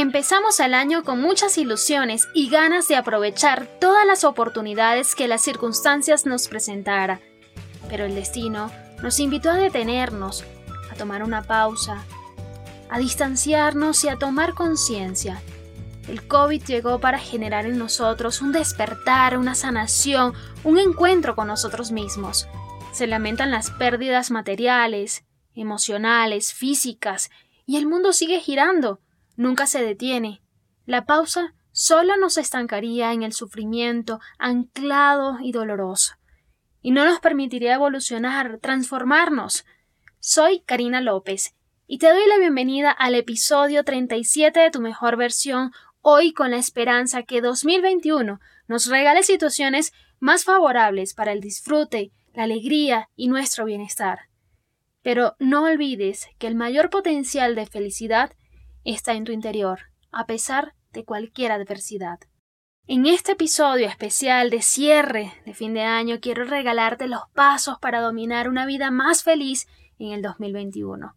Empezamos el año con muchas ilusiones y ganas de aprovechar todas las oportunidades que las circunstancias nos presentara. Pero el destino nos invitó a detenernos, a tomar una pausa, a distanciarnos y a tomar conciencia. El COVID llegó para generar en nosotros un despertar, una sanación, un encuentro con nosotros mismos. Se lamentan las pérdidas materiales, emocionales, físicas, y el mundo sigue girando nunca se detiene. La pausa solo nos estancaría en el sufrimiento anclado y doloroso, y no nos permitiría evolucionar, transformarnos. Soy Karina López, y te doy la bienvenida al episodio 37 de tu mejor versión, hoy con la esperanza que 2021 nos regale situaciones más favorables para el disfrute, la alegría y nuestro bienestar. Pero no olvides que el mayor potencial de felicidad está en tu interior, a pesar de cualquier adversidad. En este episodio especial de cierre de fin de año quiero regalarte los pasos para dominar una vida más feliz en el 2021.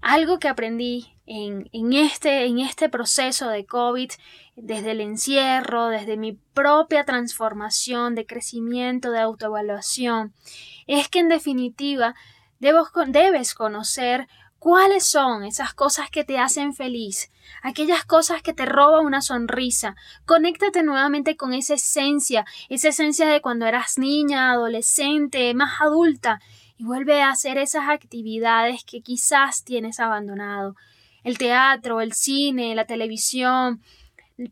Algo que aprendí en, en, este, en este proceso de COVID, desde el encierro, desde mi propia transformación, de crecimiento, de autoevaluación, es que en definitiva debes conocer ¿Cuáles son esas cosas que te hacen feliz? Aquellas cosas que te roban una sonrisa. Conéctate nuevamente con esa esencia, esa esencia de cuando eras niña, adolescente, más adulta, y vuelve a hacer esas actividades que quizás tienes abandonado. El teatro, el cine, la televisión,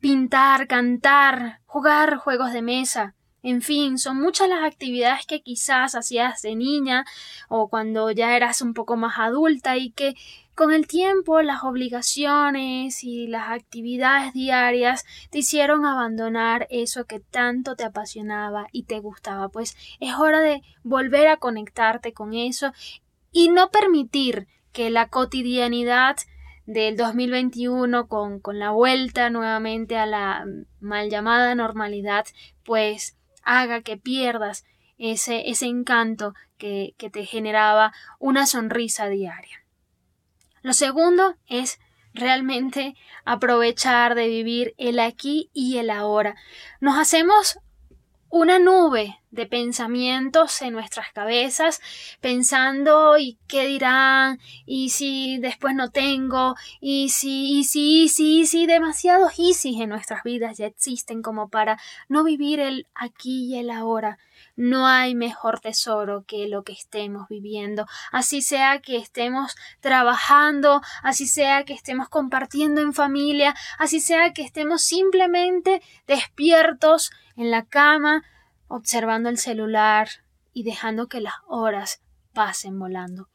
pintar, cantar, jugar juegos de mesa. En fin, son muchas las actividades que quizás hacías de niña o cuando ya eras un poco más adulta y que con el tiempo las obligaciones y las actividades diarias te hicieron abandonar eso que tanto te apasionaba y te gustaba. Pues es hora de volver a conectarte con eso y no permitir que la cotidianidad del 2021 con, con la vuelta nuevamente a la mal llamada normalidad pues haga que pierdas ese, ese encanto que, que te generaba una sonrisa diaria. Lo segundo es realmente aprovechar de vivir el aquí y el ahora. Nos hacemos una nube de pensamientos en nuestras cabezas, pensando y qué dirán, y si después no tengo, y si, y si, y si, y si, demasiados si en nuestras vidas ya existen como para no vivir el aquí y el ahora. No hay mejor tesoro que lo que estemos viviendo, así sea que estemos trabajando, así sea que estemos compartiendo en familia, así sea que estemos simplemente despiertos en la cama, observando el celular y dejando que las horas pasen volando.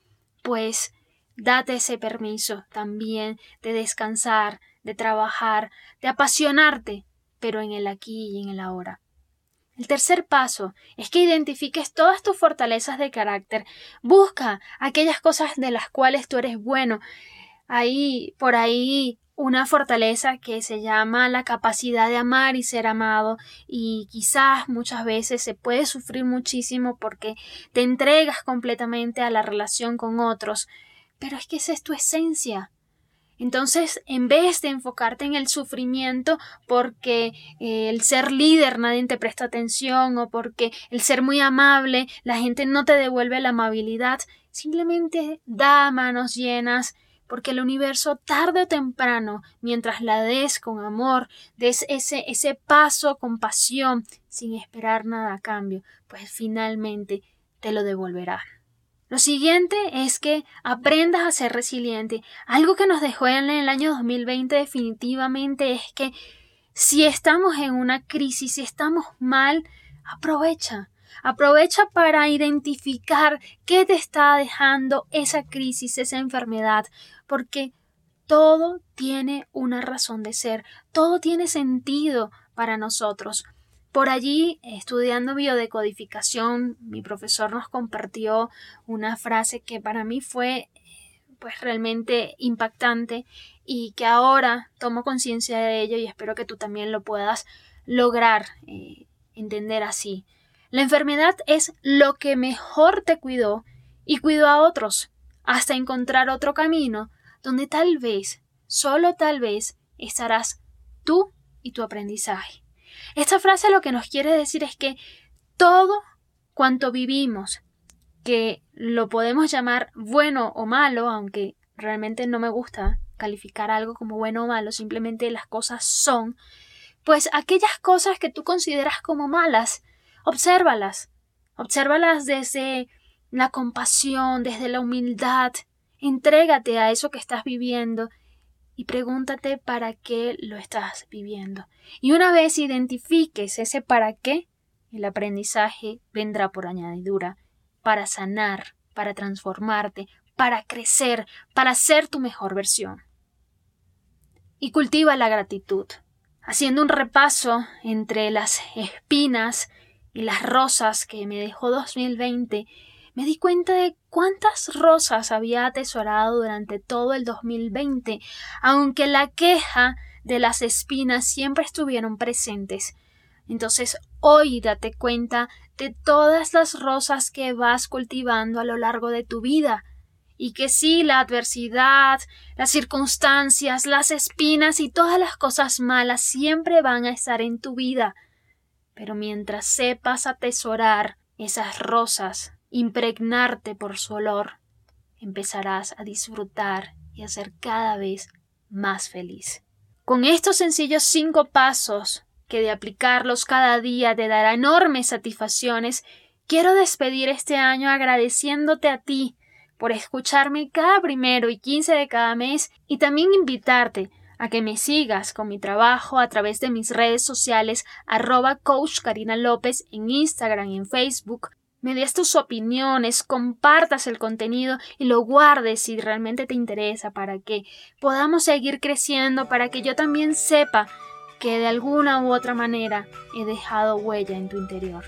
Pues date ese permiso también de descansar, de trabajar, de apasionarte, pero en el aquí y en el ahora. El tercer paso es que identifiques todas tus fortalezas de carácter. Busca aquellas cosas de las cuales tú eres bueno. Ahí, por ahí, una fortaleza que se llama la capacidad de amar y ser amado y quizás muchas veces se puede sufrir muchísimo porque te entregas completamente a la relación con otros, pero es que esa es tu esencia. Entonces, en vez de enfocarte en el sufrimiento porque eh, el ser líder nadie te presta atención o porque el ser muy amable la gente no te devuelve la amabilidad, simplemente da manos llenas porque el universo tarde o temprano, mientras la des con amor, des ese, ese paso con pasión, sin esperar nada a cambio, pues finalmente te lo devolverá. Lo siguiente es que aprendas a ser resiliente. Algo que nos dejó en el año 2020 definitivamente es que si estamos en una crisis, si estamos mal, aprovecha. Aprovecha para identificar qué te está dejando esa crisis, esa enfermedad, porque todo tiene una razón de ser, todo tiene sentido para nosotros. Por allí, estudiando biodecodificación, mi profesor nos compartió una frase que para mí fue pues realmente impactante y que ahora tomo conciencia de ello y espero que tú también lo puedas lograr eh, entender así. La enfermedad es lo que mejor te cuidó y cuidó a otros, hasta encontrar otro camino donde tal vez, solo tal vez, estarás tú y tu aprendizaje. Esta frase lo que nos quiere decir es que todo cuanto vivimos, que lo podemos llamar bueno o malo, aunque realmente no me gusta calificar algo como bueno o malo, simplemente las cosas son, pues aquellas cosas que tú consideras como malas, obsérvalas, obsérvalas desde la compasión, desde la humildad, entrégate a eso que estás viviendo y pregúntate para qué lo estás viviendo. Y una vez identifiques ese para qué, el aprendizaje vendrá por añadidura, para sanar, para transformarte, para crecer, para ser tu mejor versión. Y cultiva la gratitud, haciendo un repaso entre las espinas y las rosas que me dejó 2020 me di cuenta de cuántas rosas había atesorado durante todo el 2020, aunque la queja de las espinas siempre estuvieron presentes. Entonces hoy date cuenta de todas las rosas que vas cultivando a lo largo de tu vida, y que sí, la adversidad, las circunstancias, las espinas y todas las cosas malas siempre van a estar en tu vida. Pero mientras sepas atesorar esas rosas, impregnarte por su olor, empezarás a disfrutar y a ser cada vez más feliz. Con estos sencillos cinco pasos, que de aplicarlos cada día te dará enormes satisfacciones, quiero despedir este año agradeciéndote a ti por escucharme cada primero y quince de cada mes y también invitarte a que me sigas con mi trabajo a través de mis redes sociales arroba coach Karina López en Instagram y en Facebook me des tus opiniones, compartas el contenido y lo guardes si realmente te interesa para que podamos seguir creciendo, para que yo también sepa que de alguna u otra manera he dejado huella en tu interior.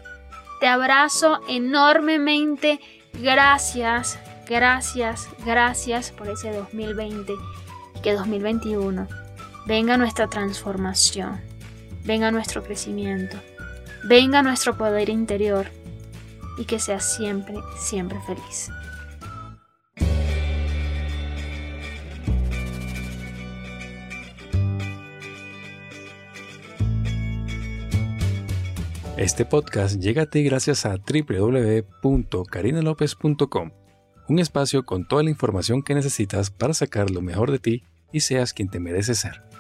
Te abrazo enormemente, gracias, gracias, gracias por ese 2020 y que 2021 venga nuestra transformación, venga nuestro crecimiento, venga nuestro poder interior y que seas siempre, siempre feliz. Este podcast llega a ti gracias a www.carinalopez.com, un espacio con toda la información que necesitas para sacar lo mejor de ti y seas quien te mereces ser.